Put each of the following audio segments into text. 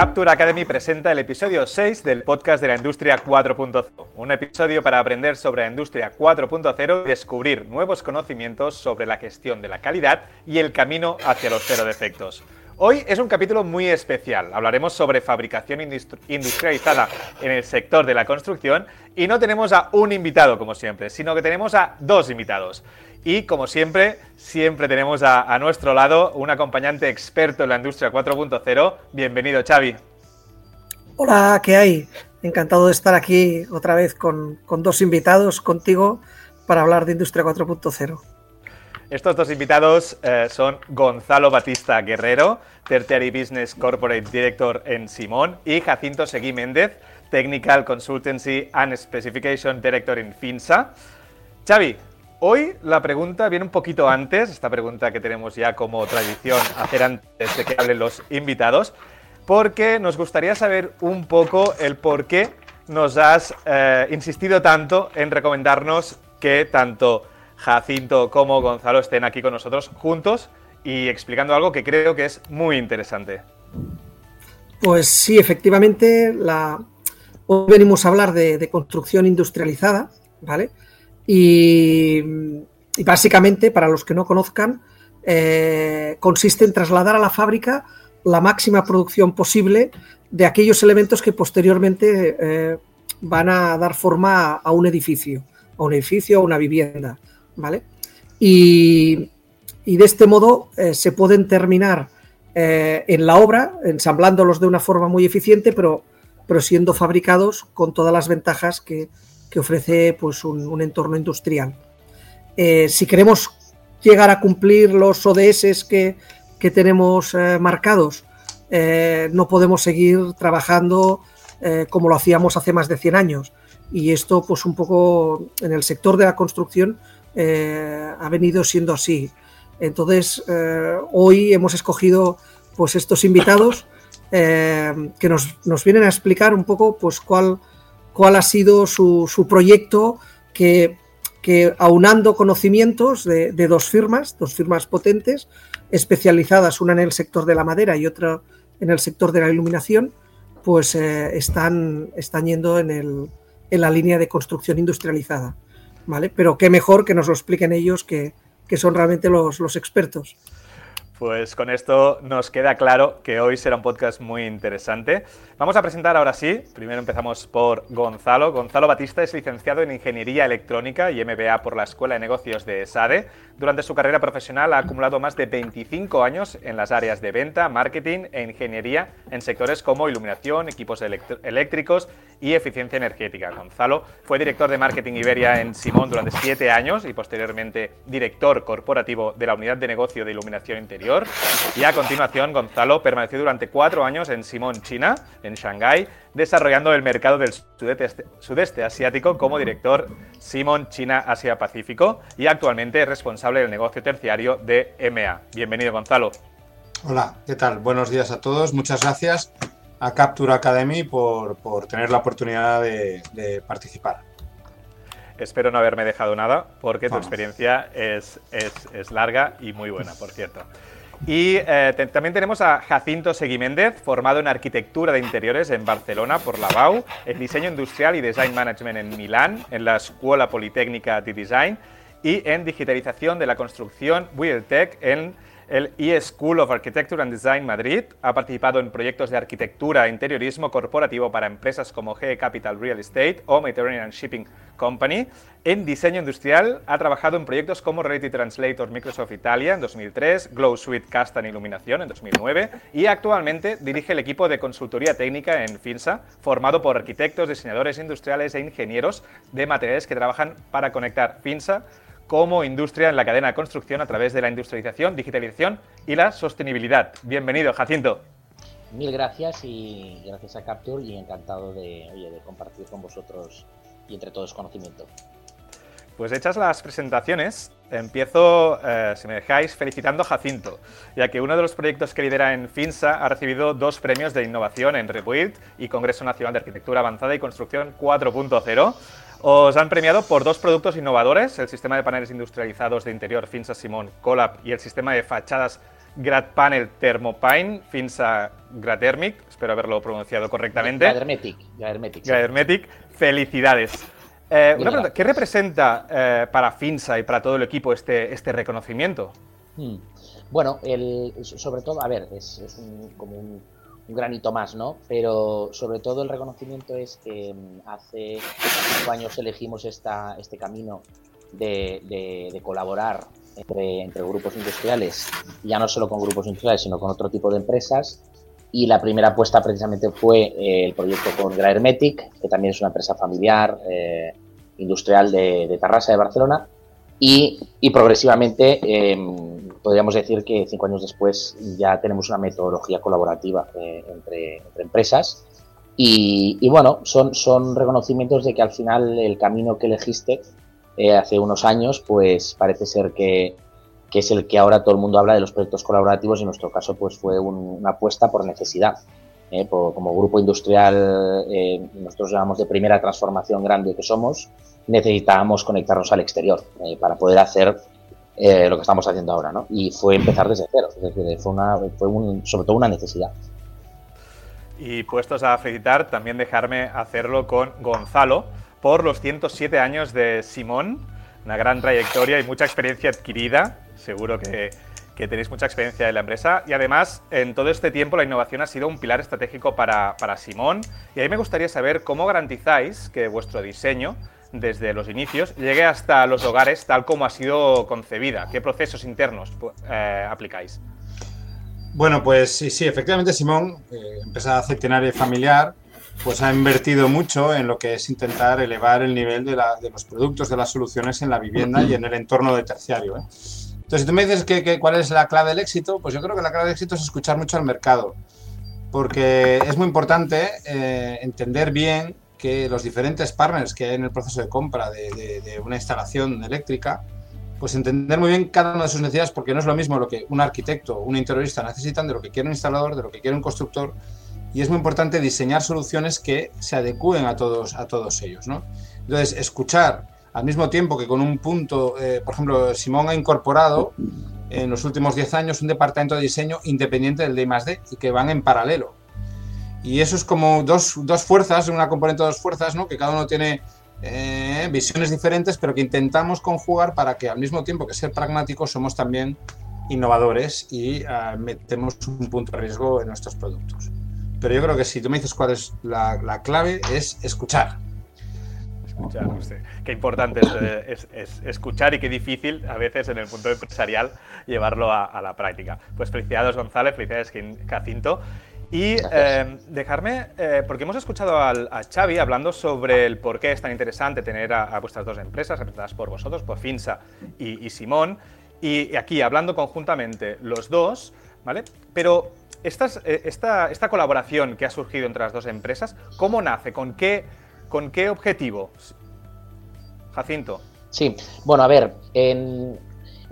Capture Academy presenta el episodio 6 del podcast de la industria 4.0, un episodio para aprender sobre la industria 4.0 y descubrir nuevos conocimientos sobre la gestión de la calidad y el camino hacia los cero defectos. Hoy es un capítulo muy especial. Hablaremos sobre fabricación industrializada en el sector de la construcción y no tenemos a un invitado como siempre, sino que tenemos a dos invitados. Y como siempre, siempre tenemos a, nuestro lado un acompañante experto en la industria 4.0. Bienvenido, Xavi. Hola, ¿qué hay? Encantado de estar aquí otra vez con, dos invitados contigo para hablar de industria 4.0. Estos dos invitados eh, son Gonzalo Batista Guerrero, Tertiary Business Corporate Director en Simón, y Jacinto Seguí Méndez, Technical Consultancy and Specification Director en FINSA. Xavi, Hoy la pregunta viene un poquito antes, esta pregunta que tenemos ya como tradición hacer antes de que hablen los invitados, porque nos gustaría saber un poco el por qué nos has eh, insistido tanto en recomendarnos que tanto Jacinto como Gonzalo estén aquí con nosotros juntos y explicando algo que creo que es muy interesante. Pues sí, efectivamente, la... hoy venimos a hablar de, de construcción industrializada, ¿vale? Y, básicamente, para los que no conozcan, eh, consiste en trasladar a la fábrica la máxima producción posible de aquellos elementos que posteriormente eh, van a dar forma a, un edificio, a un edificio, a una vivienda, ¿vale? Y, de este modo eh, se pueden terminar en la obra, ensamblándolos de una forma muy eficiente, pero, pero siendo fabricados con todas las ventajas que, que ofrece pues, un, entorno industrial. Eh, si queremos llegar a cumplir los ODS que, tenemos eh, marcados, eh, no podemos seguir trabajando como lo hacíamos hace más de 100 años. Y esto, pues un poco en el sector de la construcción, ha venido siendo así. Entonces, hoy hemos escogido pues estos invitados que nos, nos, vienen a explicar un poco pues cuál cuál ha sido su, proyecto que, aunando conocimientos de, dos firmas, dos firmas potentes, especializadas, una en el sector de la madera y otra en el sector de la iluminación, pues eh, están, están yendo en, el, en, la línea de construcción industrializada. ¿vale? Pero qué mejor que nos lo expliquen ellos que, son realmente los, los expertos. Pues con esto nos queda claro que hoy será un podcast muy interesante. Vamos a presentar ahora sí, primero empezamos por Gonzalo. Gonzalo Batista es licenciado en Ingeniería Electrónica y MBA por la Escuela de Negocios de SADE. Durante su carrera profesional ha acumulado más de 25 años en las áreas de venta, marketing e ingeniería en sectores como iluminación, equipos eléctricos y eficiencia energética. Gonzalo fue director de marketing Iberia en Simón durante 7 años y posteriormente director corporativo de la unidad de negocio de iluminación interior y a continuación, Gonzalo permaneció durante cuatro años en Simón, China, en Shanghái, desarrollando el mercado del sudeste, asiático como director Simón China Asia Pacífico y actualmente es responsable del negocio terciario de EMEA. Bienvenido, Gonzalo. Hola, ¿qué tal? Buenos días a todos. Muchas gracias a Capture Academy por, tener la oportunidad de, participar. Espero no haberme dejado nada, porque tu experiencia es, es, larga y muy buena, por cierto. Y eh, también tenemos a Jacinto Seguiméndez, formado en arquitectura de interiores en Barcelona por la BAU, en diseño industrial y design management en Milán, en la Escuela Politécnica de Design y en digitalización de la construcción Tech en el E-School of Architecture and Design Madrid ha participado en proyectos de arquitectura e interiorismo corporativo para empresas como GE Capital Real Estate o Mediterranean Shipping Company. En diseño industrial ha trabajado en proyectos como Reality Translator Microsoft Italia en 2003, Glow Suite Castan Iluminación en 2009 y actualmente dirige el equipo de consultoría técnica en FINSA, formado por arquitectos, diseñadores industriales e ingenieros de materiales que trabajan para conectar FINSA como industria en la cadena de construcción a través de la industrialización, digitalización y la sostenibilidad. Bienvenido, Jacinto. Mil gracias y gracias a Capture y encantado de, compartir con vosotros y entre todos conocimiento. Pues hechas las presentaciones, empiezo, eh, si me dejáis, felicitando a Jacinto, ya que uno de los proyectos que lidera en FINSA ha recibido dos premios de innovación en Rebuild y Congreso Nacional de Arquitectura Avanzada y Construcción 4.0 os han premiado por dos productos innovadores, el sistema de paneles industrializados de interior Finsa Simón Colab y el sistema de fachadas Gradpanel Thermopine, Finsa Gradermic, espero haberlo pronunciado correctamente. Gradermetic. Gradermetic. Felicidades. Eh, una pregunta, ¿qué representa eh, para Finsa y para todo el equipo este, este reconocimiento? Hmm. Bueno, el, sobre todo, a ver, es, como un, granito más, ¿no? Pero sobre todo el reconocimiento es que mm, hace cinco años elegimos esta, este camino de, colaborar entre, entre, grupos industriales, ya no solo con grupos industriales, sino con otro tipo de empresas. Y la primera apuesta precisamente fue eh, el proyecto con Graermetic, que también es una empresa familiar eh, industrial de, de, Tarrasa de Barcelona. Y, y progresivamente em, podríamos decir que cinco años después ya tenemos una metodología colaborativa eh, entre, entre, empresas. Y, y, bueno, son, son reconocimientos de que al final el camino que elegiste eh, hace unos años, pues parece ser que, que, es el que ahora todo el mundo habla de los proyectos colaborativos en nuestro caso pues fue una apuesta por necesidad. Eh, como grupo industrial, eh, nosotros llamamos de primera transformación grande que somos, necesitábamos conectarnos al exterior para poder hacer lo que estamos haciendo ahora, ¿no? Y fue empezar desde cero, es decir, fue, una, fue un, sobre todo una necesidad. Y puestos a felicitar, también dejarme hacerlo con Gonzalo, por los 107 años de Simón, una gran trayectoria y mucha experiencia adquirida. Seguro que, tenéis mucha experiencia en la empresa. Y además, en todo este tiempo, la innovación ha sido un pilar estratégico para, para Simón. Y ahí me gustaría saber cómo garantizáis que vuestro diseño, desde los inicios, llegue hasta los hogares tal como ha sido concebida. ¿Qué procesos internos eh, aplicáis? Bueno, pues sí, sí, efectivamente Simón, eh, empresa centenaria familiar, pues ha invertido mucho en lo que es intentar elevar el nivel de, los productos, de las soluciones en la vivienda y en el entorno de terciario. ¿eh? Entonces, si tú me dices que, cuál es la clave del éxito, pues yo creo que la clave del éxito es escuchar mucho al mercado, porque es muy importante eh, entender bien que los diferentes partners que hay en el proceso de compra de, una instalación eléctrica, pues entender muy bien cada una de sus necesidades, porque no es lo mismo lo que un arquitecto un interiorista necesitan de lo que quiere un instalador, de lo que quiere un constructor, y es muy importante diseñar soluciones que se adecúen a todos, a todos ellos. ¿no? Entonces, escuchar al mismo tiempo que con un punto, eh, por ejemplo, Simón ha incorporado en los últimos 10 años un departamento de diseño independiente del D y que van en paralelo. Y eso es como dos, dos fuerzas, una componente de dos fuerzas, ¿no? que cada uno tiene eh, visiones diferentes, pero que intentamos conjugar para que al mismo tiempo que ser pragmáticos somos también innovadores y ah, metemos un punto de riesgo en nuestros productos. Pero yo creo que si tú me dices cuál es la, clave, es escuchar. Escuchar, no sé. Qué importante es, escuchar y qué difícil a veces en el punto empresarial llevarlo a, la práctica. Pues felicidades González, felicidades Jacinto. Y eh, dejarme, eh, porque hemos escuchado a Xavi hablando sobre el por qué es tan interesante tener a, vuestras dos empresas representadas por vosotros, por Finsa y, y Simón, y aquí hablando conjuntamente los dos, ¿vale? Pero eh, esta, esta, colaboración que ha surgido entre las dos empresas, ¿cómo nace? ¿Con qué, con qué objetivo? Jacinto. Sí, bueno, a ver, el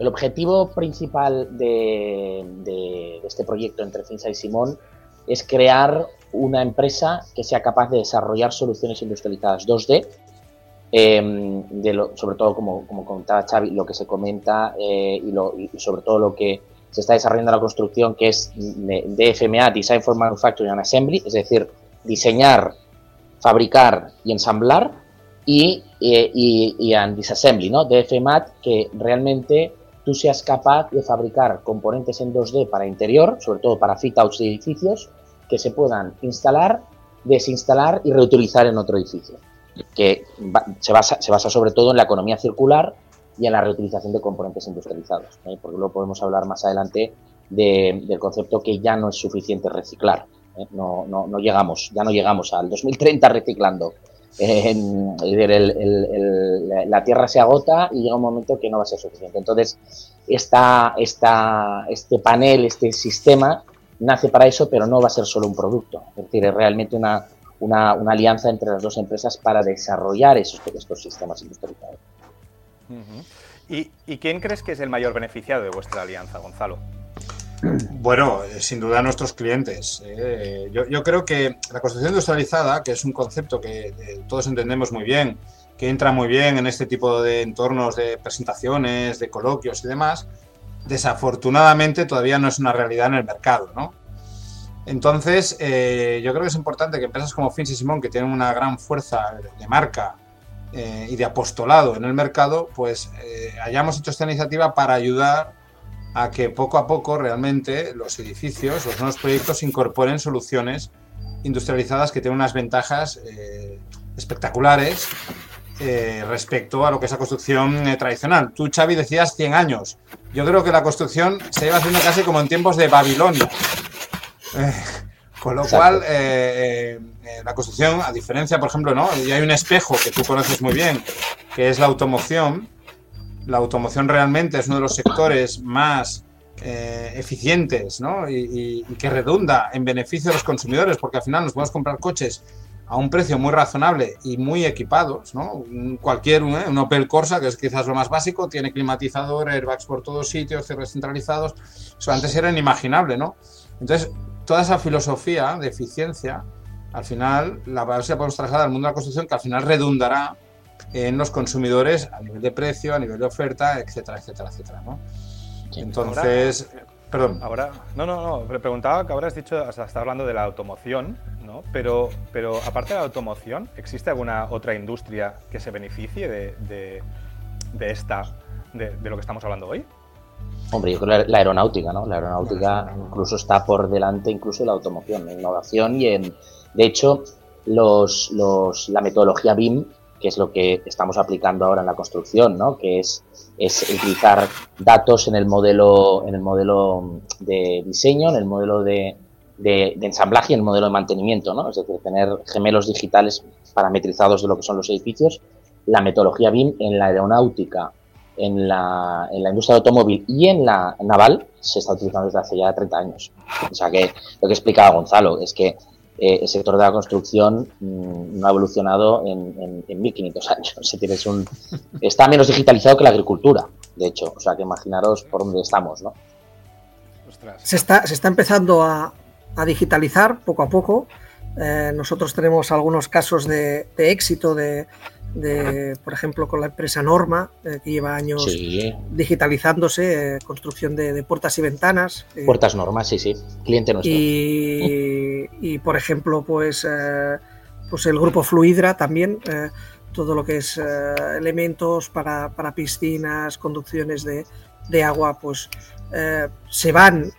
objetivo principal de, este proyecto entre Finsa y Simón es crear una empresa que sea capaz de desarrollar soluciones industrializadas 2D, em, sobre todo, como, como comentaba Xavi, lo que se comenta eh, y, lo, y sobre todo lo que se está desarrollando la construcción que es DFMA, Design for Manufacturing and Assembly, es decir, diseñar, fabricar y ensamblar, y, y, y, disassembly, ¿no? DFMA, que realmente tú seas capaz de fabricar componentes en 2D para interior, sobre todo para fit-outs de edificios, que se puedan instalar, desinstalar y reutilizar en otro edificio. Que se, basa, se basa sobre todo en la economía circular y en la reutilización de componentes industrializados, ¿eh? porque luego podemos hablar más adelante del concepto que ya no es suficiente reciclar. ¿Eh? No, no, no, llegamos, ya no llegamos al 2030 reciclando. la tierra se agota y llega un momento que no va a ser suficiente. Entonces, esta, este panel, este sistema, nace para eso, pero no va a ser solo un producto. Es decir, es realmente una, una, una alianza entre las dos empresas para desarrollar esos, estos sistemas industrializados. ¿Y, quién crees que es el mayor beneficiado de vuestra alianza, Gonzalo? Bueno, eh, sin duda nuestros clientes. Eh. yo, creo que la construcción industrializada, que es un concepto que eh, todos entendemos muy bien, que entra muy bien en este tipo de entornos de presentaciones, de coloquios y demás, desafortunadamente todavía no es una realidad en el mercado, ¿no? Entonces, yo creo que es importante que empresas como Fins y Simón, que tienen una gran fuerza de marca y de apostolado en el mercado, pues hayamos hecho esta iniciativa para ayudar a que poco a poco realmente los edificios, los nuevos proyectos incorporen soluciones industrializadas que tienen unas ventajas espectaculares respecto a lo que es la construcción tradicional. Tú, Xavi, decías 100 años. Yo creo que la construcción se iba haciendo casi como en tiempos de Babilonia. Eh, con lo cual, eh, eh, la construcción, a diferencia, por ejemplo, ¿no? Y hay un espejo que tú conoces muy bien, que es la automoción. La automoción realmente es uno de los sectores más eficientes ¿no? y, que redunda en beneficio de los consumidores, porque al final nos podemos comprar coches a un precio muy razonable y muy equipados, ¿no? Cualquier, un Opel Corsa, que es quizás lo más básico, tiene climatizador, airbags por todos sitios, cierres centralizados, eso antes era inimaginable, ¿no? Entonces, toda esa filosofía de eficiencia, al final la podemos trasladar al mundo de la construcción que al final redundará en los consumidores a nivel de precio, a nivel de oferta, etcétera, etcétera, etcétera. ¿no? Entonces, perdón. Ahora, no, no, no, me preguntaba que ahora has dicho, hasta está hablando de la automoción, ¿no? Pero, pero aparte de la automoción, ¿existe alguna otra industria que se beneficie de, de, esta, de, de lo que estamos hablando hoy? Hombre, yo creo la, aeronáutica, ¿no? La aeronáutica incluso está por delante incluso de la automoción, en innovación y en... De hecho, los, los, la metodología BIM, que es lo que estamos aplicando ahora en la construcción, ¿no? Que es, es utilizar datos en el modelo, en el modelo de diseño, en el modelo de, de, de, ensamblaje y el modelo de mantenimiento, ¿no? Es decir, tener gemelos digitales parametrizados de lo que son los edificios. La metodología BIM en la aeronáutica en la, en la industria automóvil y en la naval se está utilizando desde hace ya 30 años. O sea que lo que explicaba Gonzalo es que eh, el sector de la construcción mm, no ha evolucionado en, en, 1500 años. Es un, está menos digitalizado que la agricultura, de hecho. O sea que imaginaros por dónde estamos, ¿no? Se está, se está empezando a, a digitalizar poco a poco. Eh, nosotros tenemos algunos casos de, de éxito de, de, por ejemplo, con la empresa Norma, eh, que lleva años digitalizándose, eh, construcción de, puertas y ventanas. Eh, puertas Norma, sí, sí, cliente nuestro. Y, por ejemplo, pues, pues el grupo Fluidra también, todo lo que es elementos para, para, piscinas, conducciones de, de agua, pues se van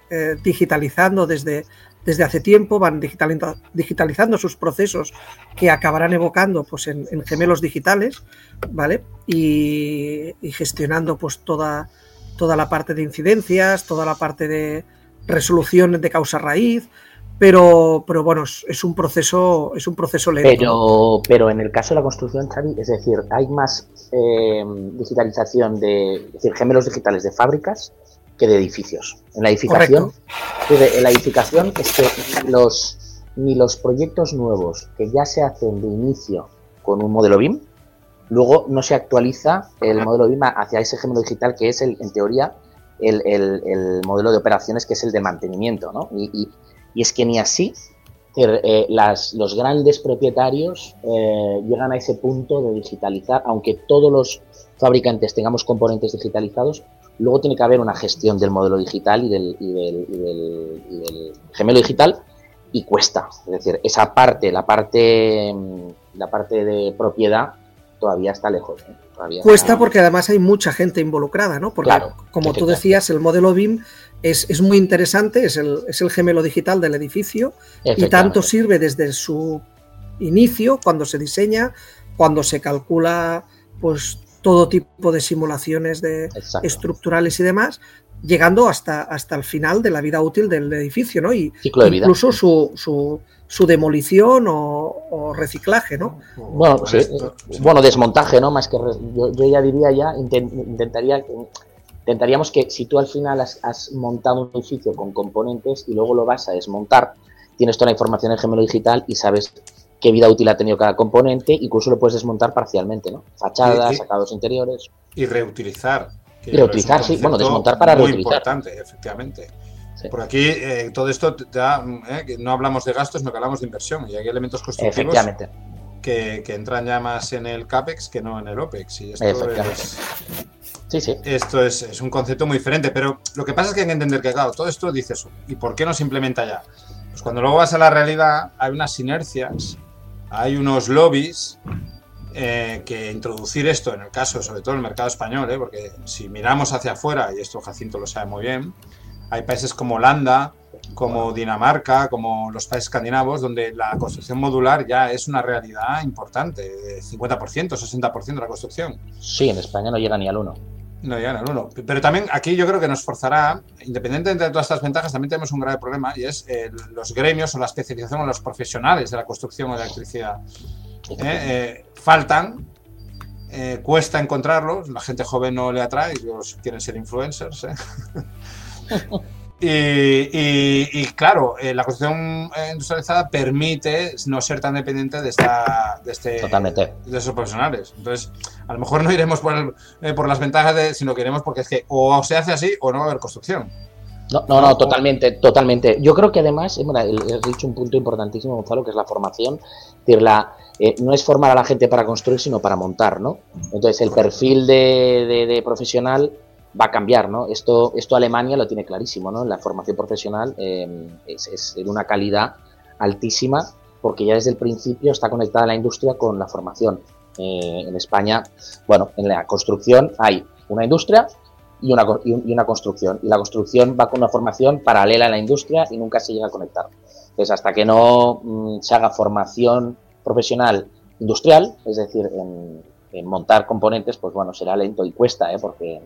digitalizando desde desde hace tiempo, van digitalizando sus procesos que acabarán evocando pues, en, gemelos digitales, ¿vale? Y, gestionando pues, toda, toda la parte de incidencias, toda la parte de resolución de causa raíz, pero, pero bueno, es, un proceso, es un proceso lento. Pero, pero en el caso de la construcción, Xavi, es decir, hay más eh, digitalización de, es decir, gemelos digitales de fábricas que de edificios. En la edificación, en la edificación es que los, ni los proyectos nuevos que ya se hacen de inicio con un modelo BIM, luego no se actualiza el modelo BIM hacia ese género digital que es, el, en teoría, el, el, modelo de operaciones que es el de mantenimiento. ¿no? Y, y, es que ni así eh, las, los grandes propietarios eh, llegan a ese punto de digitalizar, aunque todos los fabricantes tengamos componentes digitalizados, Luego tiene que haber una gestión del modelo digital y del, y del, gemelo digital y cuesta. Es decir, esa parte, la parte, la parte de propiedad todavía está lejos. Cuesta porque además hay mucha gente involucrada, ¿no? Porque, como tú decías, el modelo BIM es, es muy interesante, es el, es el, gemelo digital del edificio y tanto sirve desde su inicio, cuando se diseña, cuando se calcula pues todo tipo de simulaciones de estructurales y demás, llegando hasta, hasta el final de la vida útil del edificio, ¿no? Y incluso su, su, su, demolición o, reciclaje, ¿no? Bueno, bueno, desmontaje, ¿no? Más que yo, ya diría ya, intentaría intentaríamos que si tú al final has, has, montado un edificio con componentes y luego lo vas a desmontar, tienes toda la información en gemelo digital y sabes qué vida útil ha tenido cada componente, incluso lo puedes desmontar parcialmente, ¿no? Fachadas, sacados interiores. Y reutilizar. Y reutilizar, sí, bueno, desmontar para muy reutilizar. importante, efectivamente. Por aquí, eh, todo esto, ya, eh, no hablamos de gastos, no que hablamos de inversión. Y hay elementos constructivos que, que, entran ya más en el CAPEX que no en el OPEX. Y esto es, Sí, sí. Esto es, un concepto muy diferente, pero lo que pasa es que hay que entender que, claro, todo esto dice eso. ¿Y por qué no se implementa ya? Pues cuando luego vas a la realidad, hay unas inercias, hay unos lobbies eh, que introducir esto, en el caso, sobre todo en el mercado español, ¿eh? porque si miramos hacia afuera, y esto Jacinto lo sabe muy bien, hay países como Holanda, como Dinamarca, como los países escandinavos, donde la construcción modular ya es una realidad importante, de 50%, 60% de la construcción. Sí, en España no llega ni al 1. No llegan al 1. Pero también aquí yo creo que nos forzará, independientemente de todas estas ventajas, también tenemos un grave problema y es los gremios o la especialización o los profesionales de la construcción o de la electricidad. ¿eh? Eh, faltan, eh, cuesta encontrarlos, la gente joven no le atrae, ellos quieren ser influencers. Y, claro, eh, la construcción eh, industrializada permite no ser tan dependiente de, esta, de, este, de esos profesionales. Entonces, a lo mejor no iremos por, eh, por las ventajas, de, sino que iremos porque es que o se hace así o no va a haber construcción. No, no, no, totalmente, totalmente. Yo creo que además, bueno, has dicho un punto importantísimo, Gonzalo, que es la formación. decir, la, no es formar a la gente para construir, sino para montar, ¿no? Entonces, el perfil de, de profesional va a cambiar, ¿no? Esto, esto Alemania lo tiene clarísimo, ¿no? La formación profesional em, es, de una calidad altísima porque ya desde el principio está conectada la industria con la formación. Eh, en España, bueno, en la construcción hay una industria y una, y una construcción. Y la construcción va con una formación paralela a la industria y nunca se llega a conectar. Entonces, hasta que no mm, se haga formación profesional industrial, es decir, en, en, montar componentes, pues bueno, será lento y cuesta, ¿eh? porque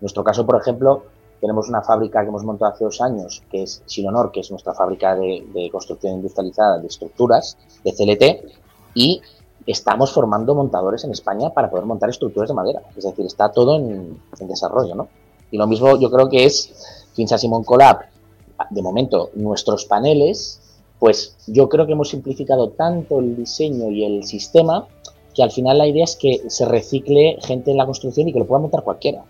nuestro caso, por ejemplo, tenemos una fábrica que hemos montado hace dos años, que es Silonor, que es nuestra fábrica de, construcción industrializada de estructuras, de CLT, y estamos formando montadores en España para poder montar estructuras de madera. Es decir, está todo en, desarrollo, ¿no? Y lo mismo yo creo que es Finsa Simon Collab, de momento, nuestros paneles, pues yo creo que hemos simplificado tanto el diseño y el sistema que al final la idea es que se recicle gente en la construcción y que lo pueda montar cualquiera.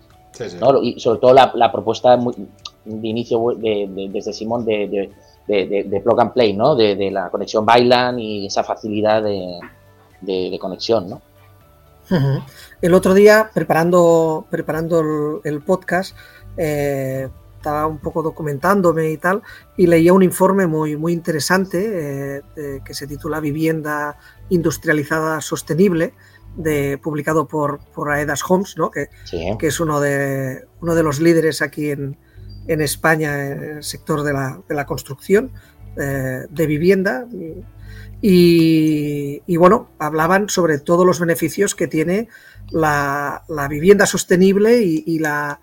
Y sobre todo la, propuesta de inicio de, desde Simón de, de, plug and play, ¿no? De, la conexión Bailan y esa facilidad de, conexión, ¿no? El otro día, preparando, preparando el, podcast, eh, estaba un poco documentándome y tal, y leía un informe muy, muy interesante eh, que se titula Vivienda industrializada sostenible, de, publicado por, por Aedas Homes, ¿no? que, que es uno de, uno de los líderes aquí en, en España en el sector de la, de la construcción eh, de vivienda. Y, y, bueno, hablaban sobre todos los beneficios que tiene la, la vivienda sostenible y, y, la,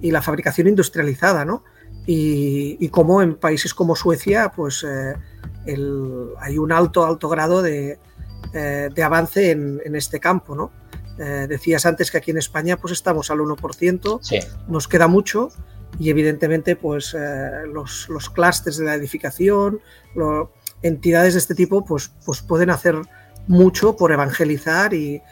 y la fabricación industrializada, ¿no? Y, y cómo en países como Suecia, pues eh, el, hay un alto, alto grado de, eh, de avance en, este campo, ¿no? Eh, decías antes que aquí en España pues estamos al 1%, nos queda mucho y evidentemente pues eh, los, los clústeres de la edificación, entidades de este tipo pues, pues pueden hacer mucho por evangelizar y,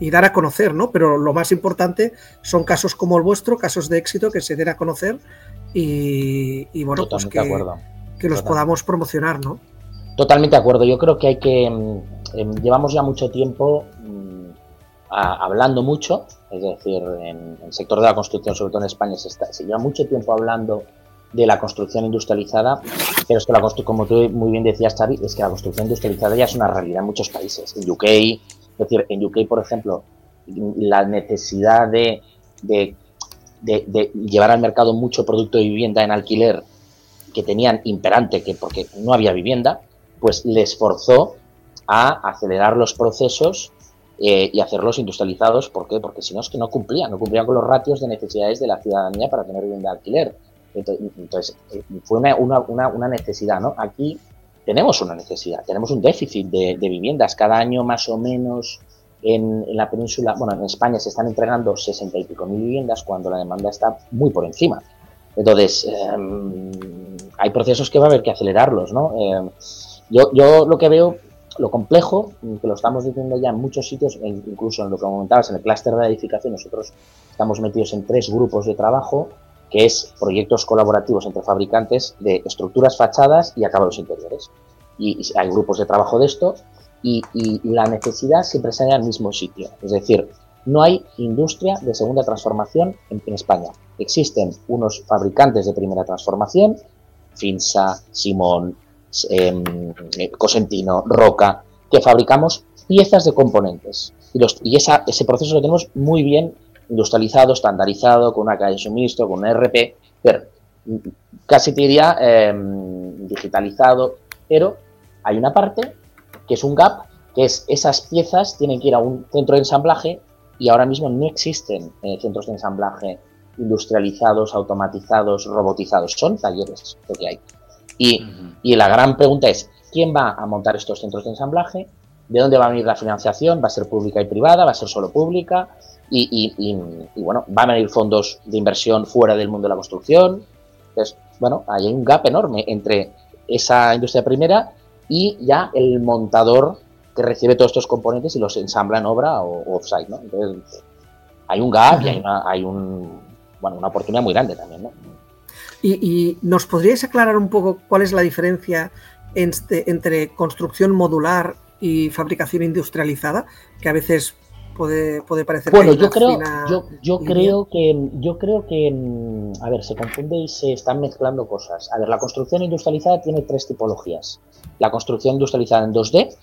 dar a conocer, ¿no? Pero lo más importante son casos como el vuestro, casos de éxito que se den a conocer y, bueno, pues que, que los podamos promocionar, ¿no? Totalmente de acuerdo. Yo creo que hay que. Mm, em, llevamos ya mucho tiempo mm, hablando mucho, es decir, en, el sector de la construcción, sobre todo en España, se, está, se lleva mucho tiempo hablando de la construcción industrializada, pero es que la como tú muy bien decías, Xavi, es que la construcción industrializada ya es una realidad en muchos países. En UK, es decir, en UK, por ejemplo, la necesidad de, de, de llevar al mercado mucho producto de vivienda en alquiler que tenían imperante, que porque no había vivienda, pues les forzó a acelerar los procesos eh, y hacerlos industrializados. ¿Por qué? Porque si no es que no cumplían, no cumplían con los ratios de necesidades de la ciudadanía para tener vivienda de alquiler. Entonces, eh, fue una, necesidad, ¿no? Aquí tenemos una necesidad, tenemos un déficit de, viviendas. Cada año más o menos en, la península, bueno, en España se están entregando sesenta y pico mil viviendas cuando la demanda está muy por encima. Entonces, em, hay procesos que va a haber que acelerarlos, ¿no? Em, yo, yo lo que veo, lo complejo, que lo estamos diciendo ya en muchos sitios, incluso en lo que comentabas, en el clúster de edificación, nosotros estamos metidos en tres grupos de trabajo, que es proyectos colaborativos entre fabricantes de estructuras, fachadas y acabados interiores. Y, hay grupos de trabajo de esto y, la necesidad siempre sale al mismo sitio. Es decir, no hay industria de segunda transformación en, España. Existen unos fabricantes de primera transformación, Finsa, Simón, eh, Cosentino, Roca, que fabricamos piezas de componentes. Y, ese proceso lo tenemos muy bien industrializado, estandarizado, con una calle de suministro, con un pero casi te diría em, digitalizado, pero hay una parte que es un gap, que es esas piezas tienen que ir a un centro de ensamblaje y ahora mismo no existen eh, centros de ensamblaje industrializados, automatizados, robotizados, son talleres lo que hay. Y, y la gran pregunta es, ¿quién va a montar estos centros de ensamblaje? ¿De dónde va a venir la financiación? ¿Va a ser pública y privada? ¿Va a ser solo pública? Y, y, bueno, van a venir fondos de inversión fuera del mundo de la construcción. Entonces, bueno, hay un gap enorme entre esa industria primera y ya el montador que recibe todos estos componentes y los ensambla en obra o, offsite, ¿no? Entonces, hay un gap y hay una, hay un, bueno, una oportunidad muy grande también, ¿no? Y, nos podríais aclarar un poco cuál es la diferencia entre, entre construcción modular y fabricación industrializada, que a veces puede, puede parecer bueno yo creo yo, yo creo que yo creo que a ver se confunde y se están mezclando cosas. A ver la construcción industrializada tiene tres tipologías. La construcción industrializada en 2D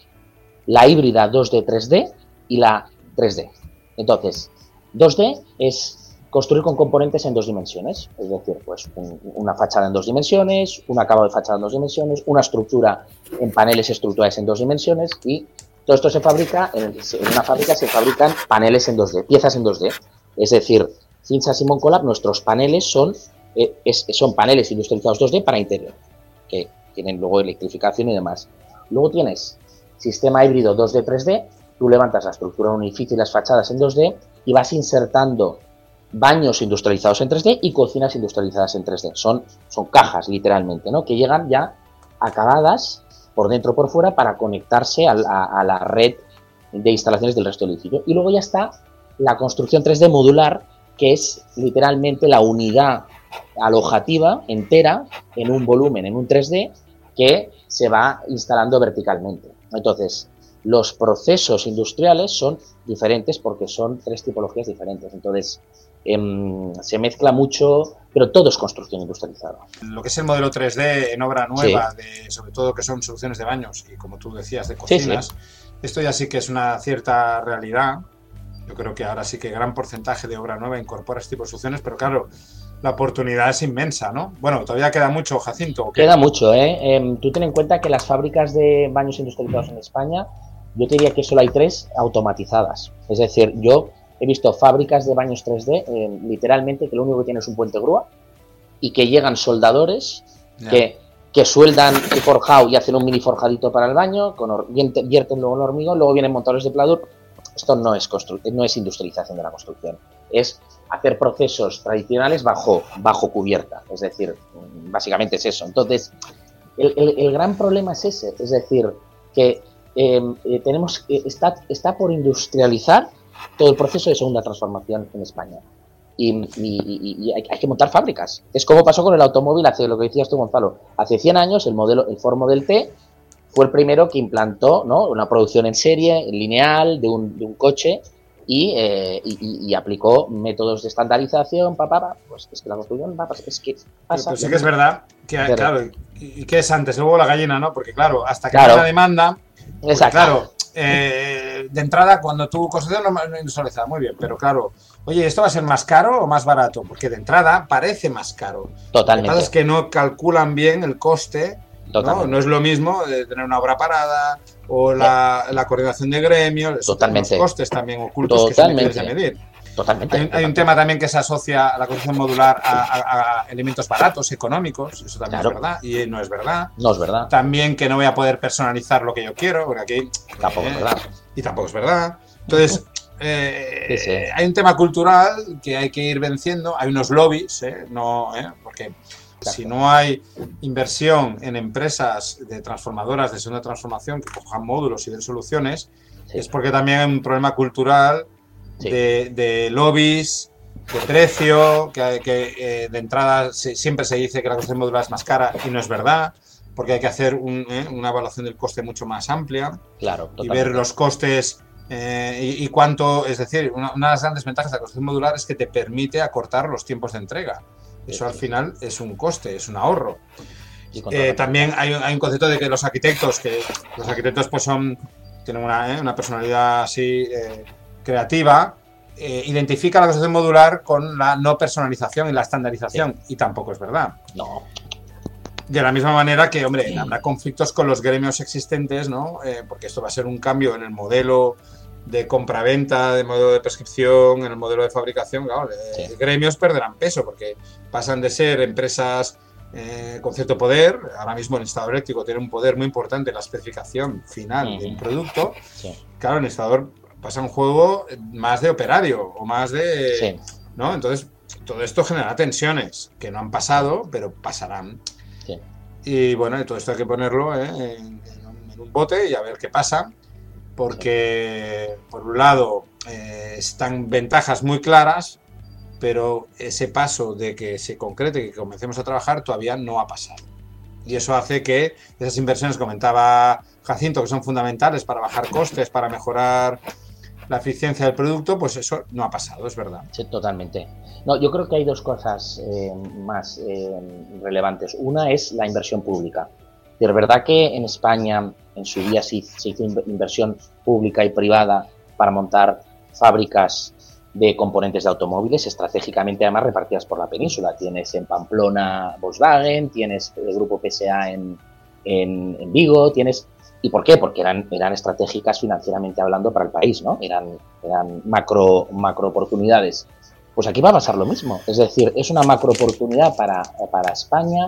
la híbrida 2D 3D y la 3D entonces 2D es construir con componentes en dos dimensiones, es decir, pues una fachada en dos dimensiones, un acabado de fachada en dos dimensiones, una estructura en paneles estructurales en dos dimensiones y todo esto se fabrica, en, una fábrica se fabrican paneles en 2D, piezas en 2D. Es decir, Cinza Simon Collab, nuestros paneles son, eh, son paneles industrializados 2D para interior, que tienen luego electrificación y demás. Luego tienes sistema híbrido 2D, 3D, tú levantas la estructura de un edificio y las fachadas en 2D y vas insertando baños industrializados en 3D y cocinas industrializadas en 3D. Son, son cajas, literalmente, ¿no? Que llegan ya acabadas por dentro por fuera para conectarse a la, red de instalaciones del resto del edificio. Y luego ya está la construcción 3D modular, que es literalmente la unidad alojativa entera en un volumen, en un 3D, que se va instalando verticalmente. Entonces, los procesos industriales son diferentes porque son tres tipologías diferentes. Entonces, em, se mezcla mucho pero todo es construcción industrializada. Lo que es el modelo 3D en obra nueva, de, sobre todo que son soluciones de baños y como tú decías, de cocinas, esto ya sí que es una cierta realidad. Yo creo que ahora sí que gran porcentaje de obra nueva incorpora este tipo de soluciones, pero claro, la oportunidad es inmensa, ¿no? Bueno, todavía queda mucho, Jacinto. Queda mucho, ¿eh? Em, tú ten en cuenta que las fábricas de baños industrializados en España, yo te diría que solo hay tres automatizadas. Es decir, yo he visto fábricas de baños 3D, eh, literalmente, que lo único que tiene es un puente grúa y que llegan soldadores que, que, sueldan el forjado y hacen un mini forjadito para el baño, con vierten luego el hormigón, luego vienen montadores de pladur. Esto no es, no es industrialización de la construcción, es hacer procesos tradicionales bajo, bajo cubierta, es decir, básicamente es eso. Entonces, el, gran problema es ese, es decir, que eh, eh, tenemos, está, está por industrializar todo el proceso de segunda transformación en España. Y, hay, que montar fábricas. Es como pasó con el automóvil hace lo que decías tú, Gonzalo. Hace 100 años el modelo, el Ford Model T fue el primero que implantó ¿no? una producción en serie, lineal, de un, de un coche y, eh, y, aplicó métodos de estandarización, papá, pues es que la construcción, es que pasa. Pero, sí que es verdad que, claro, y que es antes, luego la gallina, ¿no? Porque claro, hasta que claro. la demanda, pues, claro, eh, de entrada, cuando tu construcción no industrializada, muy bien, pero claro, oye, ¿esto va a ser más caro o más barato? Porque de entrada parece más caro. Totalmente. Lo que pasa es que no calculan bien el coste. ¿no? no es lo mismo de tener una obra parada o la, coordinación de gremios. Totalmente. Los costes también ocultos que se que medir. Totalmente. Hay, un tema también que se asocia a la construcción modular a, elementos baratos, económicos, eso también es verdad, y no es verdad. No es verdad. También que no voy a poder personalizar lo que yo quiero, porque aquí... Tampoco es eh, verdad. Y tampoco es verdad. Entonces, eh, hay un tema cultural que hay que ir venciendo, hay unos lobbies, ¿eh? no, porque si no hay inversión en empresas de transformadoras de segunda transformación que cojan módulos y den soluciones, es porque también hay un problema cultural de, lobbies, de precio, que, eh, de entrada siempre se dice que la construcción modular es más cara y no es verdad, porque hay que hacer eh, una evaluación del coste mucho más amplia claro, y ver los costes Eh, y, cuánto, es decir, una, de las grandes ventajas de la construcción modular es que te permite acortar los tiempos de entrega. Eso al final es un coste, es un ahorro. Eh, también hay, un concepto de que los arquitectos, que los arquitectos pues son, tienen una, eh, personalidad así creativa, identifica la construcción modular con la no personalización y la estandarización, y tampoco es verdad. No. De la misma manera que, hombre, habrá conflictos con los gremios existentes, ¿no? Eh, porque esto va a ser un cambio en el modelo de compraventa, de modelo de prescripción, en el modelo de fabricación. Claro, eh, gremios perderán peso porque pasan de ser empresas eh, con cierto poder. Ahora mismo el Estado eléctrico tiene un poder muy importante en la especificación final de un producto. Claro, el Estado pasa a un juego más de operario o más de. ¿no? Entonces, todo esto genera tensiones que no han pasado, pero pasarán. Y bueno, todo esto hay que ponerlo ¿eh? en, un bote y a ver qué pasa, porque por un lado eh, están ventajas muy claras, pero ese paso de que se concrete, que comencemos a trabajar, todavía no ha pasado. Y eso hace que esas inversiones, comentaba Jacinto, que son fundamentales para bajar costes, para mejorar la eficiencia del producto, pues eso no ha pasado, es verdad. Sí, totalmente. No, yo creo que hay dos cosas eh, más eh, relevantes. Una es la inversión pública. Es verdad que en España en su día se, hizo inversión pública y privada para montar fábricas de componentes de automóviles estratégicamente además repartidas por la península. Tienes en Pamplona Volkswagen, tienes el grupo PSA en, en Vigo, tienes ¿Y por qué? Porque eran, eran estratégicas financieramente hablando para el país, ¿no? Eran, eran macro, macro oportunidades. Pues aquí va a pasar lo mismo. Es decir, es una macro oportunidad para, para España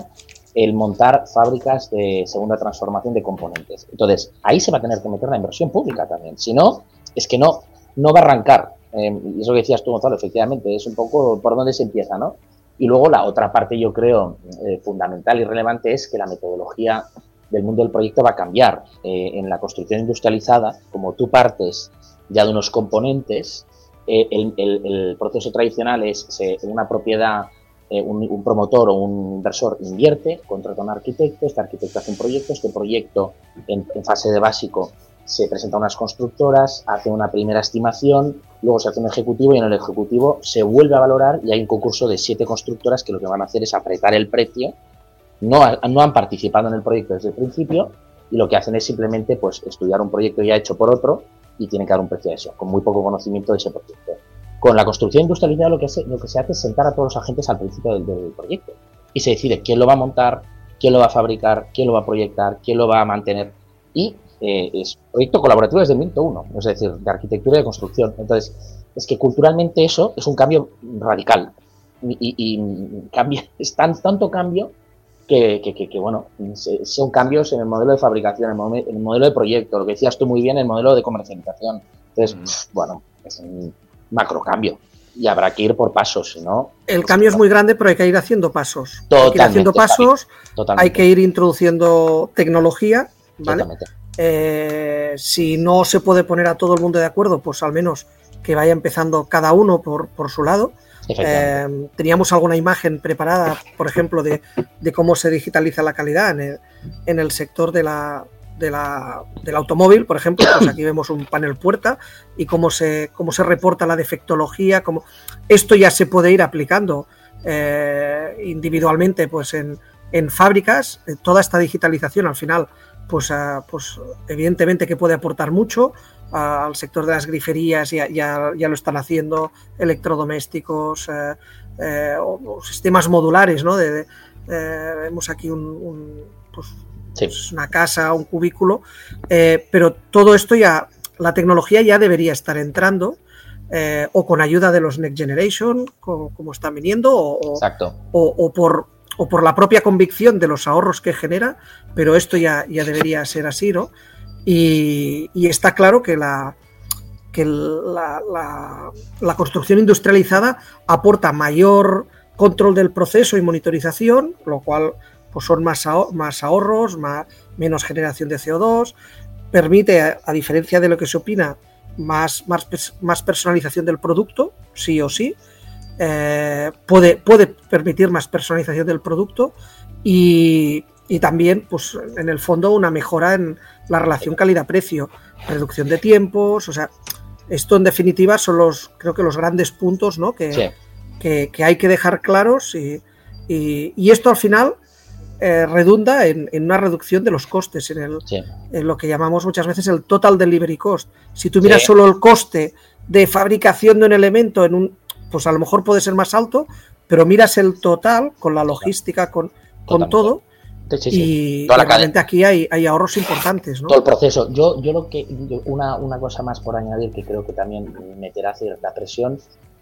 el montar fábricas de segunda transformación de componentes. Entonces, ahí se va a tener que meter la inversión pública también. Si no, es que no, no va a arrancar. Eh, eso que decías tú, Gonzalo, efectivamente, es un poco por dónde se empieza, ¿no? Y luego la otra parte, yo creo, eh, fundamental y relevante es que la metodología del mundo del proyecto va a cambiar. Eh, en la construcción industrializada, como tú partes ya de unos componentes, eh, el, proceso tradicional es una propiedad, eh, un, promotor o un inversor invierte, contrata a un arquitecto, este arquitecto hace un proyecto, este proyecto en, fase de básico se presenta a unas constructoras, hace una primera estimación, luego se hace un ejecutivo y en el ejecutivo se vuelve a valorar y hay un concurso de siete constructoras que lo que van a hacer es apretar el precio no, han participado en el proyecto desde el principio y lo que hacen es simplemente pues, estudiar un proyecto ya hecho por otro y tienen que dar un precio a eso, con muy poco conocimiento de ese proyecto. Con la construcción industrializada lo que, se, hace es sentar a todos los agentes al principio del, proyecto y se decide quién lo va a montar, quién lo va a fabricar, quién lo va a proyectar, quién lo va a mantener y eh, es proyecto colaborativo desde el minuto uno, es decir, de arquitectura y de construcción. Entonces, es que culturalmente eso es un cambio radical y, cambia, es tan, tanto cambio que, bueno, son cambios en el modelo de fabricación, en el, modelo de proyecto, lo que decías tú muy bien, el modelo de comercialización. Entonces, bueno, es un macro cambio y habrá que ir por pasos, ¿no? El cambio es muy grande, pero hay que ir haciendo pasos. hay que ir haciendo pasos, hay que ir introduciendo tecnología, ¿vale? Eh, si no se puede poner a todo el mundo de acuerdo, pues al menos que vaya empezando cada uno por, por su lado eh, teníamos alguna imagen preparada, por ejemplo, de, cómo se digitaliza la calidad en el, sector de la, del automóvil, por ejemplo, pues aquí vemos un panel puerta y cómo se, cómo se reporta la defectología, cómo esto ya se puede ir aplicando eh, individualmente pues en, fábricas, eh, toda esta digitalización al final, pues, pues evidentemente que puede aportar mucho, al sector de las griferías, ya, ya, lo están haciendo, electrodomésticos eh, eh, o, sistemas modulares, ¿no? De, eh, vemos aquí un, pues, pues, una casa, un cubículo, pero todo esto ya, la tecnología ya debería estar entrando. o con ayuda de los Next Generation, como, están viniendo, o, o, por, o por la propia convicción de los ahorros que genera, pero esto ya, ya debería ser así, ¿no? Y, está claro que la, que la, construcción industrializada aporta mayor control del proceso y monitorización, lo cual pues son más, más ahorros, más, menos generación de CO2, permite, a, diferencia de lo que se opina, más, más, más personalización del producto, sí o sí, eh, puede, puede permitir más personalización del producto y, y también, pues, en el fondo, una mejora en, la relación calidad-precio, reducción de tiempos, o sea, esto en definitiva son los, creo que los grandes puntos ¿no? que, que, hay que dejar claros y, y, esto al final eh, redunda en, una reducción de los costes, en, el, en, lo que llamamos muchas veces el total delivery cost. Si tú miras solo el coste de fabricación de un elemento en un, pues a lo mejor puede ser más alto, pero miras el total con la logística, con, con todo. Y realmente aquí hay, hay, ahorros importantes. ¿no? Todo el proceso. Yo, yo lo que. Una, una cosa más por añadir que creo que también meterá cierta presión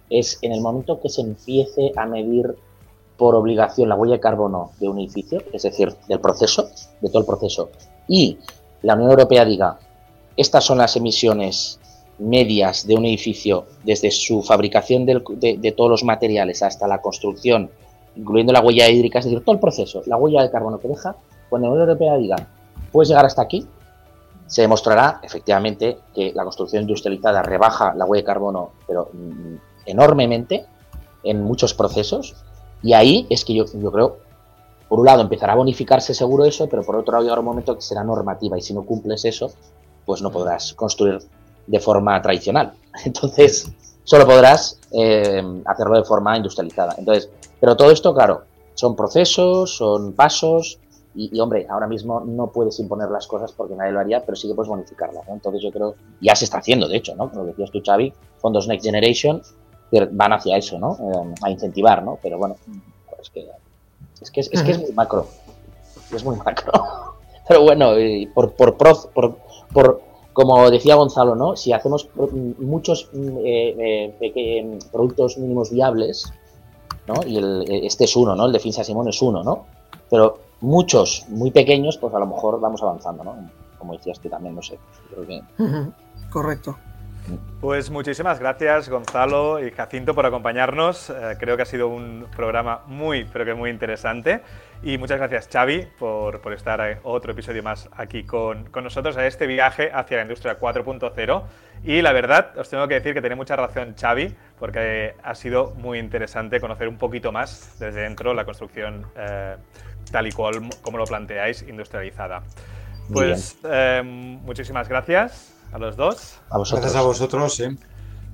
es en el momento que se empiece a medir por obligación la huella de carbono de un edificio, es decir, del proceso, de todo el proceso, y la Unión Europea diga, estas son las emisiones medias de un edificio desde su fabricación de, todos los materiales hasta la construcción, incluyendo la huella hídrica, es decir, todo el proceso, la huella de carbono que deja, cuando la Unión Europea diga, puedes llegar hasta aquí, se demostrará efectivamente que la construcción industrializada rebaja la huella de carbono, pero mm, enormemente en muchos procesos, y ahí es que yo, yo creo, por un lado empezará a bonificarse seguro eso, pero por otro lado llegará un momento que será normativa, y si no cumples eso, pues no podrás construir de forma tradicional. Entonces, solo podrás eh, hacerlo de forma industrializada. Entonces, pero todo esto, claro, son procesos, son pasos, y, hombre, ahora mismo no puedes imponer las cosas porque nadie lo haría, pero sí que puedes bonificarlas. Entonces yo creo, ya se está haciendo, de hecho, ¿no? Como decías tú, Xavi, fondos Next Generation van hacia eso, ¿no? Eh, a incentivar, ¿no? Pero bueno, es que es, que es, que es muy macro. Es muy macro. Pero bueno, por, por, por, por como decía Gonzalo, ¿no? Si hacemos muchos mm, eh, eh, productos mínimos viables, ¿no? Y el, este es uno, ¿no? El de Finsa Simón es uno, ¿no? Pero muchos muy pequeños, pues a lo mejor vamos avanzando, ¿no? Como decías tú también, no sé. Correcto. Pues muchísimas gracias Gonzalo y Jacinto por acompañarnos. Eh, creo que ha sido un programa muy, pero que muy interesante. Y muchas gracias Xavi por, por estar otro episodio más aquí con, con, nosotros a este viaje hacia la industria 4.0. Y la verdad, os tengo que decir que tiene mucha razón Xavi, porque ha sido muy interesante conocer un poquito más desde dentro la construcción eh, tal y cual como lo planteáis, industrializada. Pues eh, muchísimas gracias a los dos. A vosotros. Gracias a vosotros, sí.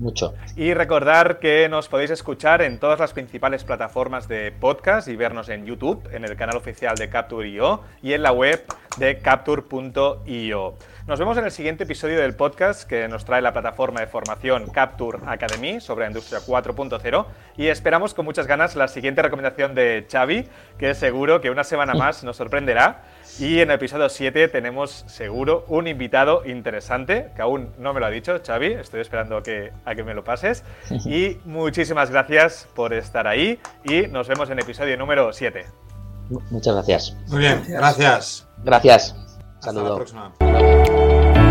Mucho. Y recordar que nos podéis escuchar en todas las principales plataformas de podcast y vernos en YouTube, en el canal oficial de Capture.io y en la web de capture.io. Nos vemos en el siguiente episodio del podcast que nos trae la plataforma de formación Capture Academy sobre la industria 4.0 y esperamos con muchas ganas la siguiente recomendación de Xavi, que seguro que una semana más nos sorprenderá y en el episodio 7 tenemos seguro un invitado interesante, que aún no me lo ha dicho, Xavi, estoy esperando a que, a que me lo pases. Y muchísimas gracias por estar ahí y nos vemos en el episodio número 7. Muchas gracias. Muy bien, gracias. Gracias. Saludos. Hasta la próxima.